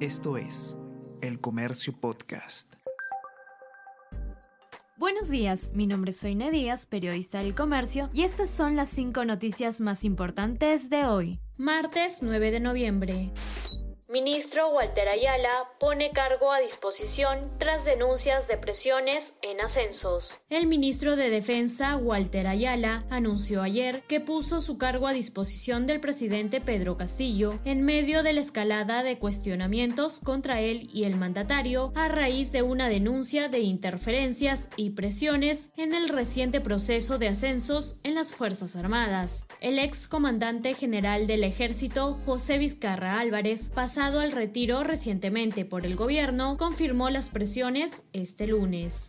Esto es El Comercio Podcast. Buenos días, mi nombre es Soine Díaz, periodista del comercio, y estas son las cinco noticias más importantes de hoy. Martes 9 de noviembre. Ministro Walter Ayala pone cargo a disposición tras denuncias de presiones en ascensos. El ministro de Defensa, Walter Ayala, anunció ayer que puso su cargo a disposición del presidente Pedro Castillo en medio de la escalada de cuestionamientos contra él y el mandatario a raíz de una denuncia de interferencias y presiones en el reciente proceso de ascensos en las Fuerzas Armadas. El ex comandante general del ejército, José Vizcarra Álvarez, pasado al retiro recientemente por el gobierno, confirmó las presiones este lunes.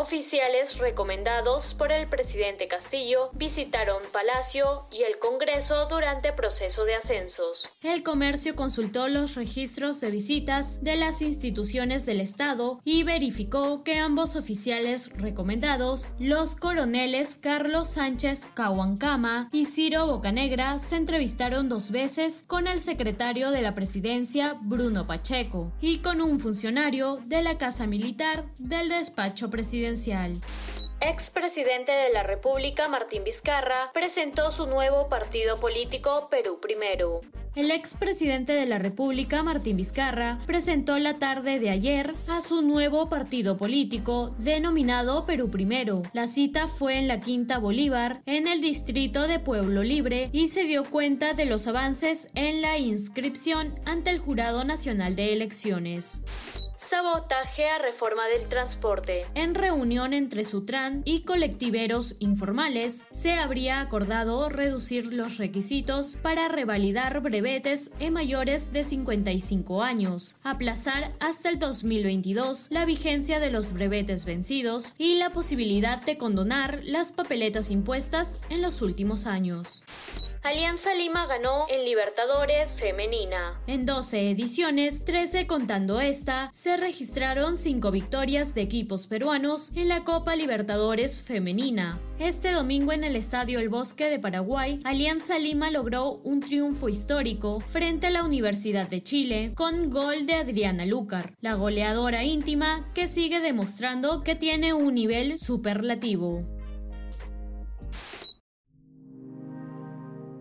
Oficiales recomendados por el presidente Castillo visitaron Palacio y el Congreso durante proceso de ascensos. El comercio consultó los registros de visitas de las instituciones del Estado y verificó que ambos oficiales recomendados, los coroneles Carlos Sánchez Cahuancama y Ciro Bocanegra, se entrevistaron dos veces con el secretario de la presidencia Bruno Pacheco y con un funcionario de la Casa Militar del despacho presidencial presidencial. Expresidente de la República Martín Vizcarra presentó su nuevo partido político Perú Primero. El expresidente de la República, Martín Vizcarra, presentó la tarde de ayer a su nuevo partido político, denominado Perú Primero. La cita fue en la Quinta Bolívar, en el distrito de Pueblo Libre, y se dio cuenta de los avances en la inscripción ante el Jurado Nacional de Elecciones sabotaje a reforma del transporte. En reunión entre Sutran y colectiveros informales, se habría acordado reducir los requisitos para revalidar brevetes en mayores de 55 años, aplazar hasta el 2022 la vigencia de los brevetes vencidos y la posibilidad de condonar las papeletas impuestas en los últimos años. Alianza Lima ganó en Libertadores Femenina. En 12 ediciones, 13 contando esta, se registraron 5 victorias de equipos peruanos en la Copa Libertadores Femenina. Este domingo en el Estadio El Bosque de Paraguay, Alianza Lima logró un triunfo histórico frente a la Universidad de Chile con gol de Adriana Lucar, la goleadora íntima que sigue demostrando que tiene un nivel superlativo.